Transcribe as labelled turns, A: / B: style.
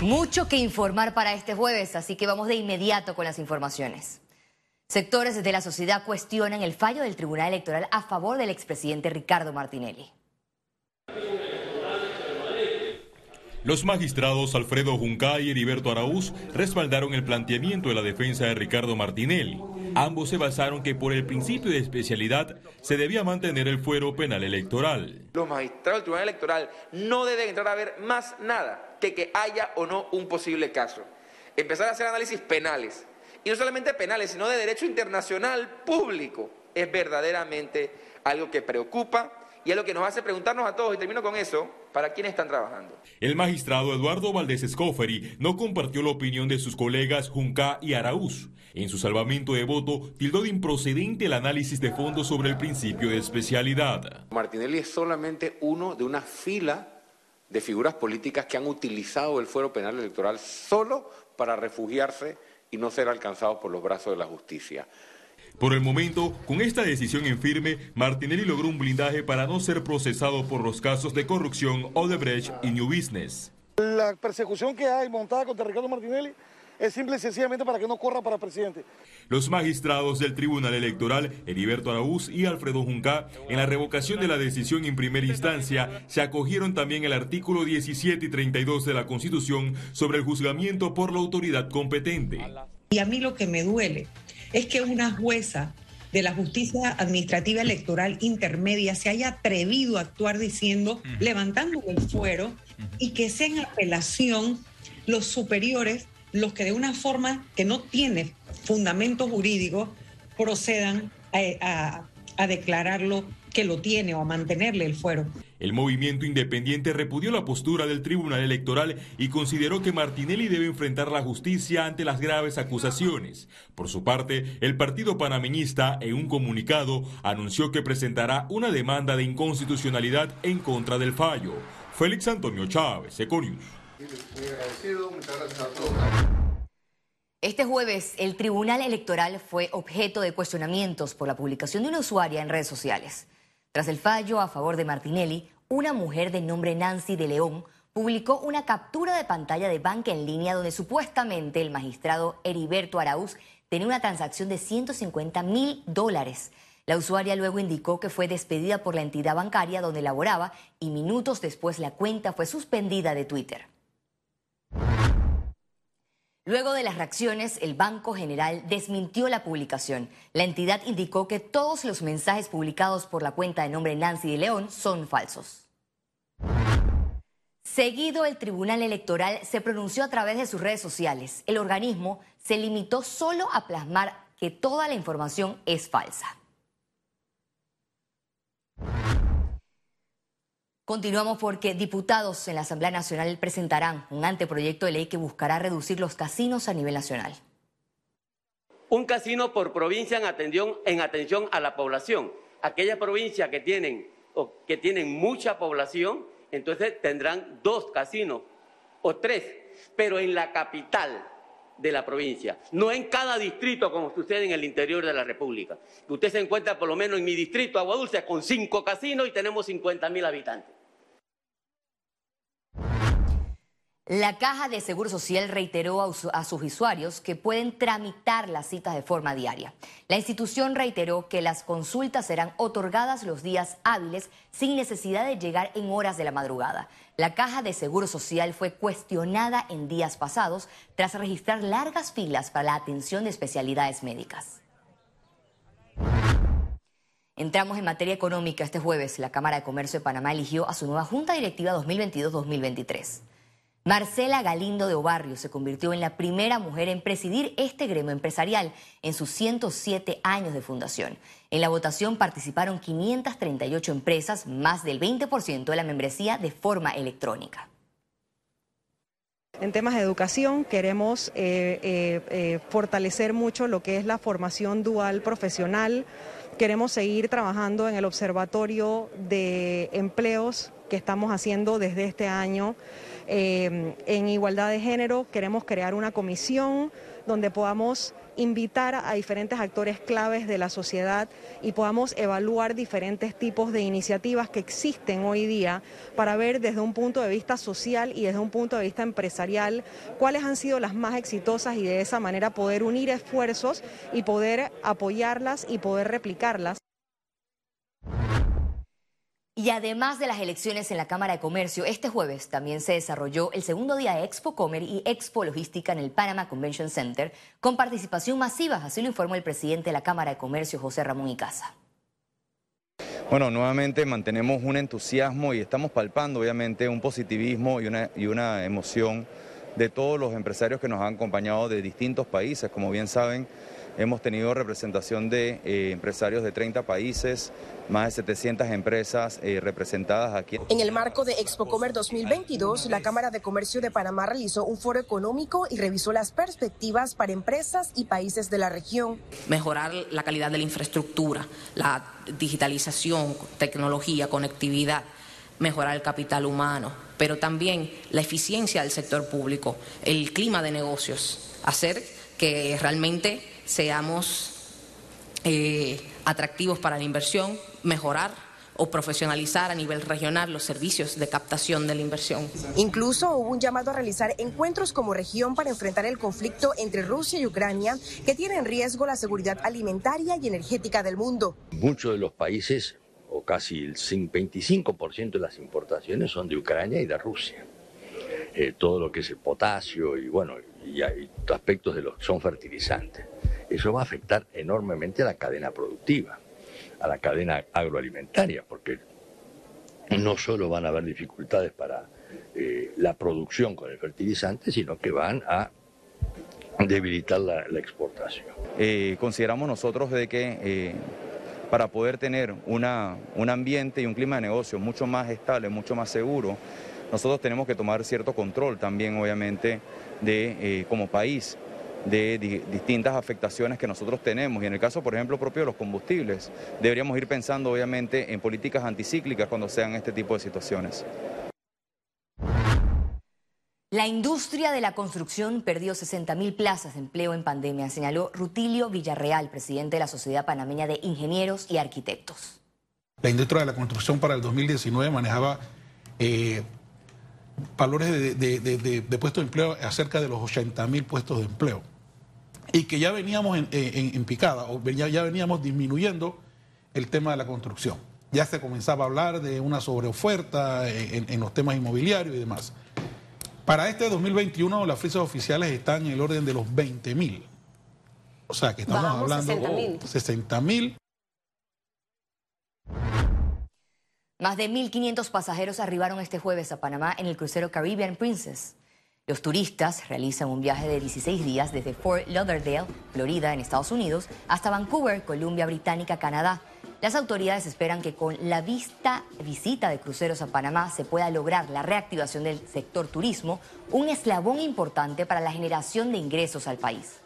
A: Mucho que informar para este jueves, así que vamos de inmediato con las informaciones. Sectores de la sociedad cuestionan el fallo del Tribunal Electoral a favor del expresidente Ricardo Martinelli.
B: Los magistrados Alfredo Junca y Heriberto Araúz respaldaron el planteamiento de la defensa de Ricardo Martinelli. Ambos se basaron que por el principio de especialidad se debía mantener el fuero penal electoral.
C: Los magistrados del Tribunal Electoral no deben entrar a ver más nada que que haya o no un posible caso. Empezar a hacer análisis penales. Y no solamente penales, sino de derecho internacional público. Es verdaderamente algo que preocupa y es lo que nos hace preguntarnos a todos, y termino con eso, ¿para quién están trabajando?
B: El magistrado Eduardo Valdés Escoferi no compartió la opinión de sus colegas Junca y Araúz. En su salvamento de voto, tildó de improcedente el análisis de fondo sobre el principio de especialidad.
D: Martinelli es solamente uno de una fila de figuras políticas que han utilizado el fuero penal electoral solo para refugiarse y no ser alcanzados por los brazos de la justicia.
B: Por el momento, con esta decisión en firme, Martinelli logró un blindaje para no ser procesado por los casos de corrupción Odebrecht y New Business.
E: La persecución que hay montada contra Ricardo Martinelli es simple y sencillamente para que no corra para presidente.
B: Los magistrados del Tribunal Electoral, Heriberto Araúz y Alfredo Junca, en la revocación de la decisión en primera instancia, se acogieron también el artículo 17 y 32 de la Constitución sobre el juzgamiento por la autoridad competente.
F: Y a mí lo que me duele es que una jueza de la justicia administrativa electoral intermedia se haya atrevido a actuar diciendo, levantando el fuero, y que sea en apelación los superiores los que de una forma que no tiene fundamento jurídico procedan a, a declararlo que lo tiene o a mantenerle el fuero.
B: El movimiento independiente repudió la postura del Tribunal Electoral y consideró que Martinelli debe enfrentar la justicia ante las graves acusaciones. Por su parte, el partido panameñista, en un comunicado, anunció que presentará una demanda de inconstitucionalidad en contra del fallo. Félix Antonio Chávez, Econius.
A: Este jueves, el Tribunal Electoral fue objeto de cuestionamientos por la publicación de una usuaria en redes sociales. Tras el fallo a favor de Martinelli, una mujer de nombre Nancy de León publicó una captura de pantalla de banca en línea donde supuestamente el magistrado Heriberto Araúz tenía una transacción de 150 mil dólares. La usuaria luego indicó que fue despedida por la entidad bancaria donde laboraba y minutos después la cuenta fue suspendida de Twitter. Luego de las reacciones, el Banco General desmintió la publicación. La entidad indicó que todos los mensajes publicados por la cuenta de nombre Nancy de León son falsos. Seguido, el Tribunal Electoral se pronunció a través de sus redes sociales. El organismo se limitó solo a plasmar que toda la información es falsa. Continuamos porque diputados en la Asamblea Nacional presentarán un anteproyecto de ley que buscará reducir los casinos a nivel nacional.
G: Un casino por provincia en atención, en atención a la población. Aquellas provincias que tienen, que tienen mucha población, entonces tendrán dos casinos o tres, pero en la capital de la provincia, no en cada distrito como sucede en el interior de la República. Usted se encuentra por lo menos en mi distrito, Agua Dulce, con cinco casinos y tenemos 50 mil habitantes.
A: La Caja de Seguro Social reiteró a, sus usuarios que pueden tramitar las citas de forma diaria. La institución reiteró que las consultas serán otorgadas los días hábiles sin necesidad de llegar en horas de la madrugada. La Caja de Seguro Social fue cuestionada en días pasados tras registrar largas filas para la atención de especialidades médicas. Entramos en materia económica este jueves. La Cámara de Comercio de Panamá eligió a su nueva Junta Directiva 2022-2023. Marcela Galindo de Obarrio se convirtió en la primera mujer en presidir este gremio empresarial en sus 107 años de fundación. En la votación participaron 538 empresas, más del 20% de la membresía de forma electrónica.
H: En temas de educación queremos eh, eh, eh, fortalecer mucho lo que es la formación dual profesional. Queremos seguir trabajando en el observatorio de empleos que estamos haciendo desde este año. Eh, en igualdad de género queremos crear una comisión donde podamos invitar a diferentes actores claves de la sociedad y podamos evaluar diferentes tipos de iniciativas que existen hoy día para ver desde un punto de vista social y desde un punto de vista empresarial cuáles han sido las más exitosas y de esa manera poder unir esfuerzos y poder apoyarlas y poder replicarlas.
A: Y además de las elecciones en la Cámara de Comercio, este jueves también se desarrolló el segundo día de Expo Comer y Expo Logística en el Panama Convention Center, con participación masiva, así lo informó el presidente de la Cámara de Comercio, José Ramón Icaza.
I: Bueno, nuevamente mantenemos un entusiasmo y estamos palpando obviamente un positivismo y una, y una emoción de todos los empresarios que nos han acompañado de distintos países. Como bien saben, Hemos tenido representación de eh, empresarios de 30 países, más de 700 empresas eh, representadas aquí.
J: En el marco de Expo Comer 2022, la Cámara de Comercio de Panamá realizó un foro económico y revisó las perspectivas para empresas y países de la región.
K: Mejorar la calidad de la infraestructura, la digitalización, tecnología, conectividad mejorar el capital humano, pero también la eficiencia del sector público, el clima de negocios, hacer que realmente seamos eh, atractivos para la inversión, mejorar o profesionalizar a nivel regional los servicios de captación de la inversión.
J: Incluso hubo un llamado a realizar encuentros como región para enfrentar el conflicto entre Rusia y Ucrania que tiene en riesgo la seguridad alimentaria y energética del mundo.
L: Muchos de los países, o casi el 25% de las importaciones son de Ucrania y de Rusia. Eh, todo lo que es el potasio y bueno, y hay aspectos de los que son fertilizantes eso va a afectar enormemente a la cadena productiva, a la cadena agroalimentaria, porque no solo van a haber dificultades para eh, la producción con el fertilizante, sino que van a debilitar la, exportación.
I: Eh, consideramos nosotros de que eh, para poder tener un ambiente y un clima de negocio mucho más estable, mucho más seguro, nosotros tenemos que tomar cierto control también, obviamente, de como país de distintas afectaciones que nosotros tenemos. Y en el caso, por ejemplo, propio de los combustibles, deberíamos ir pensando obviamente en políticas anticíclicas cuando sean este tipo de situaciones.
A: La industria de la construcción perdió 60.000 plazas de empleo en pandemia, señaló Rutilio Villarreal, presidente de la Sociedad Panameña de Ingenieros y Arquitectos.
M: La industria de la construcción para el 2019 manejaba eh, valores de, puestos de empleo acerca de los 80 mil puestos de empleo. Y que ya veníamos en, picada, o ya, ya, veníamos disminuyendo el tema de la construcción. Ya se comenzaba a hablar de una sobreoferta en, los temas inmobiliarios y demás. Para este 2021 las fechas oficiales están en el orden de los 20 mil. O sea que estamos hablando de 60 mil.
A: Más de 1.500 pasajeros arribaron este jueves a Panamá en el crucero Caribbean Princess. Los turistas realizan un viaje de 16 días desde Fort Lauderdale, Florida, en Estados Unidos, hasta Vancouver, Columbia Británica, Canadá. Las autoridades esperan que con la vista visita de cruceros a Panamá se pueda lograr la reactivación del sector turismo, un eslabón importante para la generación de ingresos al país.